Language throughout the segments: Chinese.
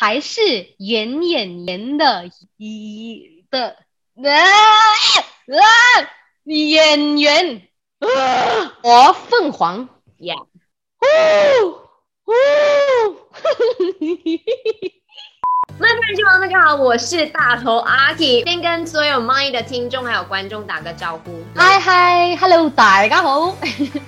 还是圆圆圆的一的啊啊演员？我凤凰。呀，呜呜，麦夫人亲王，大家好，我是大头阿 K，先跟所有 My 的听众还有观众打个招呼。嗨嗨，Hello，大家好，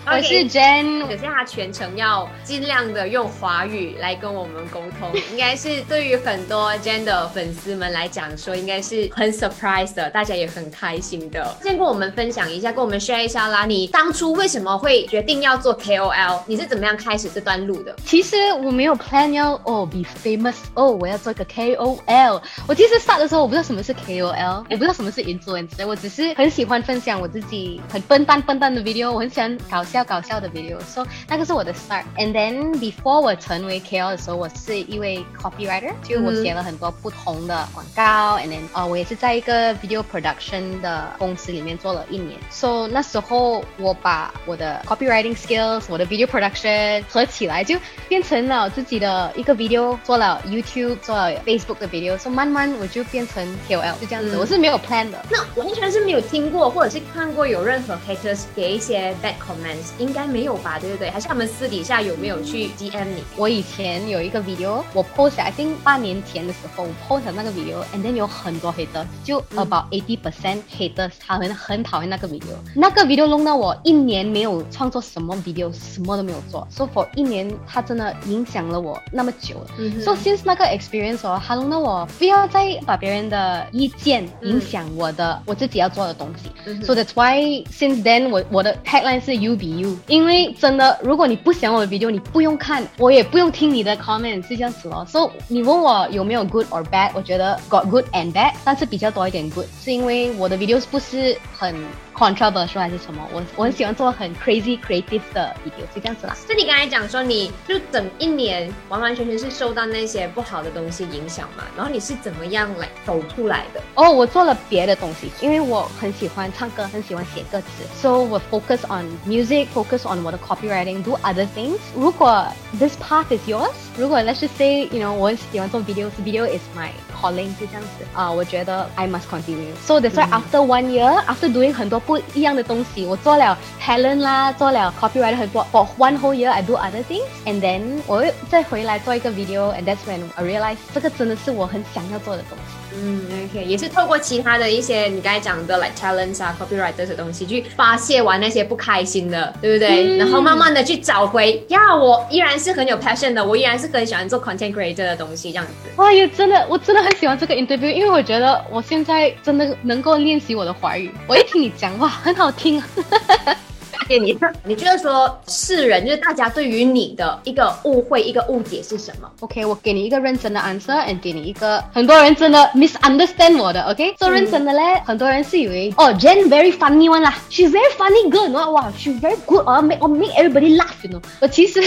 我是 Jen。可是他全程要尽量的用华语来跟我们沟通，应该是对于很多 Jen 的粉丝们来讲说，应该是很 surprise 的，大家也很开心的。先跟我们分享一下，跟我们 share 一下啦，你当初为什么会决定要做 KOL？你是怎么样开始这段路的？其实我没有 plan 要哦 be famous 哦，我要做个 KOL。我其实 start 的时候我不知道什么是 KOL，我不知道什么是 influencer，我只是很喜欢分享我自己很笨蛋笨蛋的 video，我很喜欢搞笑搞笑的 video，所以那个是我的 start。And then before 我成为 KOL 的时候，我是一位 copywriter，就我写了很多不同的广告。And then 哦，我也是在一个 video production 的公司里面做了一年。So 那时候我把我的 copywriting skills，我的 video production 合起来，就变成了自己的一个 video，做了 YouTube，做了 Facebook 的 video。So 慢慢我就变成 KOL，就这样子。我是没有 plan 的。那完全是没有听过或者是看过有任何 haters 给一些 bad comments，应该没有吧？对不对？还是他们私底下有没有去 DM 你？我以前有一个 video，我 post，I think 八年前的时候，我 post 那个 video，and then 有很多 haters，就 about eighty percent haters，他们很讨厌那个 video。那个 video 弄到我一年没有创作什么 video，什么都没有做。So for 一年，它真的影响了我那么久了。So since 那个 experience 哦，它弄到我不要再把别人的意见影响我的我自己要做的东西。So that's why since then 我我的 headline 是 You be you，因为真的，如果你不想我的 video，你不用看，我也不用听你的 comment，是这样子咯。So 你问我有没有 good or bad，我觉得 got good and bad，但是比较多一点 good，是因为我的 videos 不是很 controversial 还是什么，我我很喜欢做很 crazy creative 的 video，就这样子啦。就你刚才讲说，你就整一年完完全全是受到那些不好的东西影响嘛，然后你是怎么样来走出来的？哦，我做了别的东西，因为我很喜欢唱歌，很喜欢写歌词，so 我 focus on music，focus on 我的 copywriting，do other things。如果 this path is yours，如果 let's just say，you know，我很喜欢做 videos，video is my calling，就这样子啊，我觉得 I must continue。So that's why after one year，after doing 很多不一样的东西，我做了 talent 啦，做了 copywriter 很多，for one whole year I do other things，and then 我又再回来做一个 video，and that's when I realize 这 个真的是我很想要做的东西。嗯，OK，也是透过其他的一些你刚才讲的 like talents 啊，copyright 这些东西去发泄完那些不开心的，对不对？然后慢慢的去找回，呀，我依然是很有 passion 的，我依然是很喜欢做 content creator 的东西，这样子。哇，也真的，我真的很喜欢这个 interview，因为我觉得我现在真的能够练习我的华语。我一听你讲话，很好听啊。谢你。你觉得说世人就是大家对于你的一个误会、一个误解是什么？OK，我给你一个认真的 answer，and 给你一个很多人真的 misunderstand 我的。OK，做、认真的嘞，很多人是以为哦，Jen very funny one 啦，she's very funny girl，哇哇，she's very good，哦，make 我 make everybody laugh，you know。我其实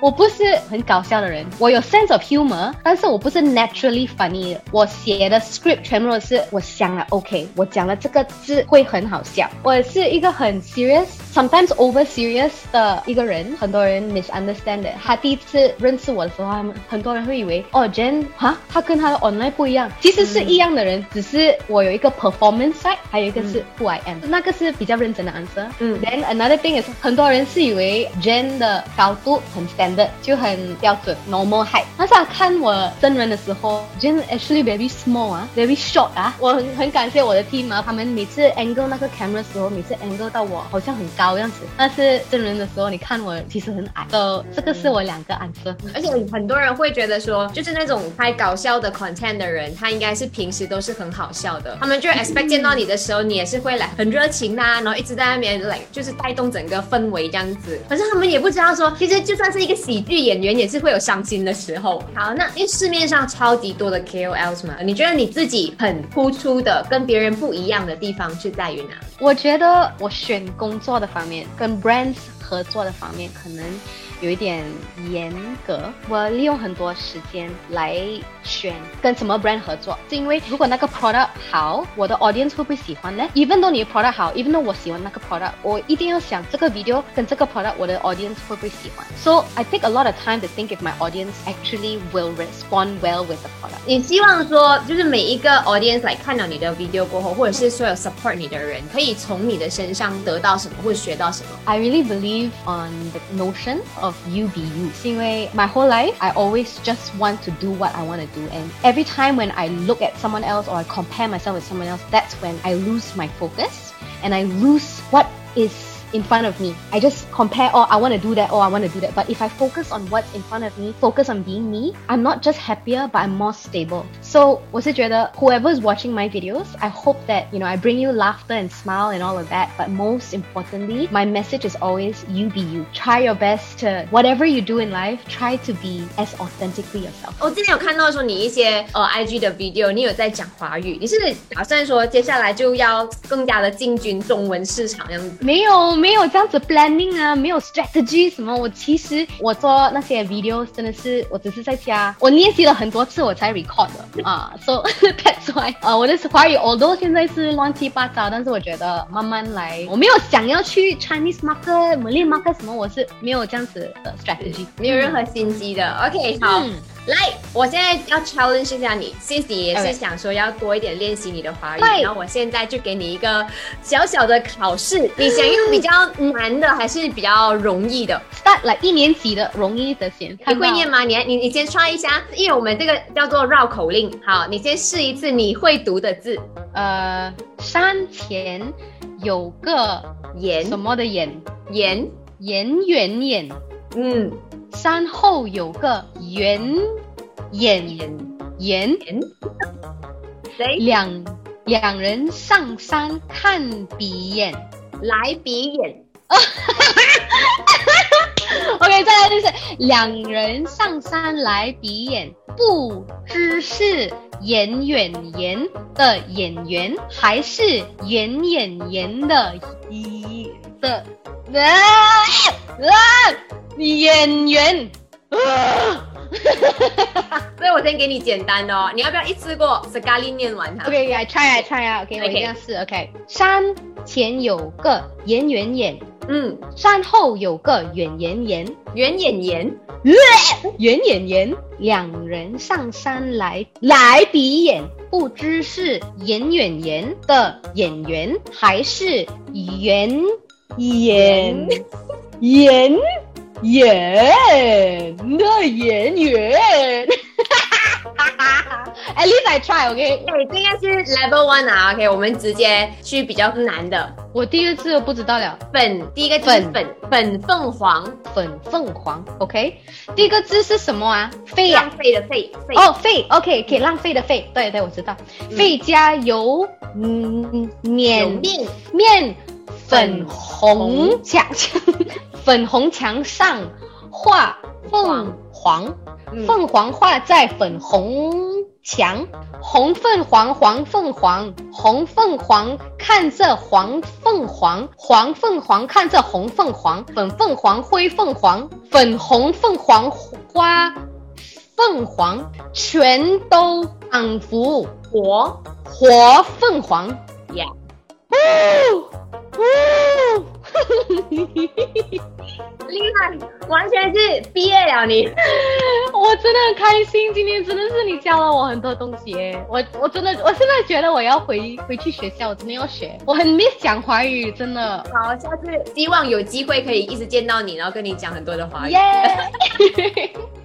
我不是很搞笑的人，我有 sense of humor，但是我不是 naturally funny。我写的 script 全部都是我想了，OK，我讲了这个字会很好笑。我是一个很 serious。Sometimes over serious 的一个人，很多人 misunderstand 的。他第一次认识我的时候，他们很多人会以为哦，Jen 哈，他跟他的 online 不一样，其实是一样的人，只是我有一个 performance side，还有一个是 who I am，、那个是比较认真的 answer。嗯 Then another thing is，很多人是以为 Jen 的高度很 standard，就很标准 normal height，但是他看我真人的时候，Jen actually very small 啊，very short 啊。我很很感谢我的 team 啊，他们每次 angle 那个 camera 的时候，每次 angle 到我好像很高样子，但是真人的时候，你看我其实很矮。So 这个是我两个 answer。而且很多人会觉得说，就是那种拍搞笑的 content 的人，他应该是平时都是很好笑的。他们就 expect 见到你的时候，你也是会来很热情啦、然后一直在那边来就是带动整个氛围这样子。可是他们也不知道说，其实就算是一个喜剧演员，也是会有伤心的时候。好，那因为市面上超级多的 KOLs 嘛，你觉得你自己很突出的、跟别人不一样的地方是在于哪里？我觉得我选工作的方面跟 brands 合作的方面，可能有一点严格，我利用很多时间来选跟什么 brand 合作，是因为如果那个 product 好，我的 audience 会不会喜欢呢？Even though 你的 product 好，Even though 我喜欢那个 product，我一定要想这个 video 跟这个 product 我的 audience 会不会喜欢。So I take a lot of time to think if my audience actually will respond well with the product. 你希望说，就是每一个 audience 来看到你的 video 过后，或者是所有 support 你的人，可以从你的身上得到什么，或者学到什么？ I really believe on the notion of of you be you. 是因为 my whole life, I always just want to do what I want to do. And every time when I look at someone else or I compare myself with someone else, that's when I lose my focus and I lose what is in front of me. I just compare, oh, I want to do that, oh, I want to do that. But if I focus on what's in front of me, focus on being me, I'm not just happier, but I'm more stable. So, 我是觉得 whoever is watching my videos, I hope that, you know, I bring you laughter and smile and all of that. But most importantly, my message is always you be you. Try your best to, whatever you do in life, try to be as authentically yourself. 我之前有看到说你一些呃 IG 的 video，你有在讲华语，你是打算说接下来就要更加的进军中文市场这样子？没有 没有这样子 planning 啊，没有 strategy 什么。我其实我做那些 videos 真的是我只是在家，我练习了很多次我才 record 的 啊。So that's why 呃我的华语 although 现在是乱七八糟，但是我觉得慢慢来，我没有想要去 Chinese market、Malay market 什么，我是没有这样子的 strategy。没有任何心机的。OK，好。嗯来，我现在要 challenge 一下你，since 你也是想说要多一点练习你的华语，然后我现在就给你一个小小的考试，你想用比较难的还是比较容易的？start 来一年级的容易的先，你会念吗？你你你先 try 一下，因为我们这个叫做绕口令。好，你先试一次你会读的字，呃，山前有个岩什么的岩？岩岩圆眼。嗯，山后有个圆眼言眼，谁两两人上山看鼻眼。来鼻眼？OK，再来就是两人上山来鼻眼，不知是演演员的演员，还是演演员的一的啊啊演员。啊 所以我先给你简单的哦，你要不要一次过 sekali 念完它？OK，I try，I try 啊。OK，我一定要试。OK，山前有个圆圆眼，嗯，山后有个圆圆眼，圆眼眼，圆眼圆，两人上山来来比眼，不知是演演员的演员，还是 演演演演的演员。At least I try, OK。对，这应该是 level one 啊。OK，我们直接去比较难的。我第一个字我不知道了，粉，第一个字是粉，粉凤凰，粉凤凰，OK。第一个字是什么啊？费呀、浪费的费，费哦，费，OK，可以浪费的费，对对，我知道。费加油，嗯，有面面面粉红墙，粉红墙上画凤凰，嗯。凤凰画在粉红墙，红凤凰，黄凤凰，红凤凰看着黄凤凰，黄凤凰看着红凤凰，粉凤凰，灰凤凰，粉红凤凰花凤凰，全都仿佛。活活凤凰。呀。呜呜 厉害，完全是毕业了你。我真的很开心，今天真的是你教了我很多东西耶！我我真的，我现在觉得我要回回去学校，我真的要学。我很 miss 讲华语，真的。好，下次希望有机会可以一直见到你，然后跟你讲很多的华语。耶！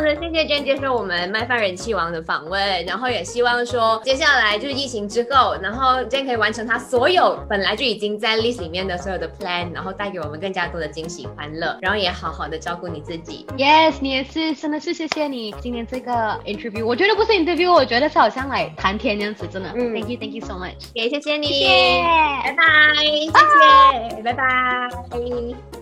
谢谢 Jane 接受我们麦饭人气王的访问，然后也希望说接下来就是疫情之后，然后 Jane 可以完成他所有本来就已经在 list 里面的所有的 plan，然后带给我们更加多的惊喜欢乐，然后也好好的照顾你自己。Yes，你也是，真的是谢谢你今天这个 interview。我觉得不是 interview，我觉得是好像来谈天这样子，真的。嗯 Thank you，Thank you so much。也谢谢你，谢谢拜拜，谢谢，拜拜。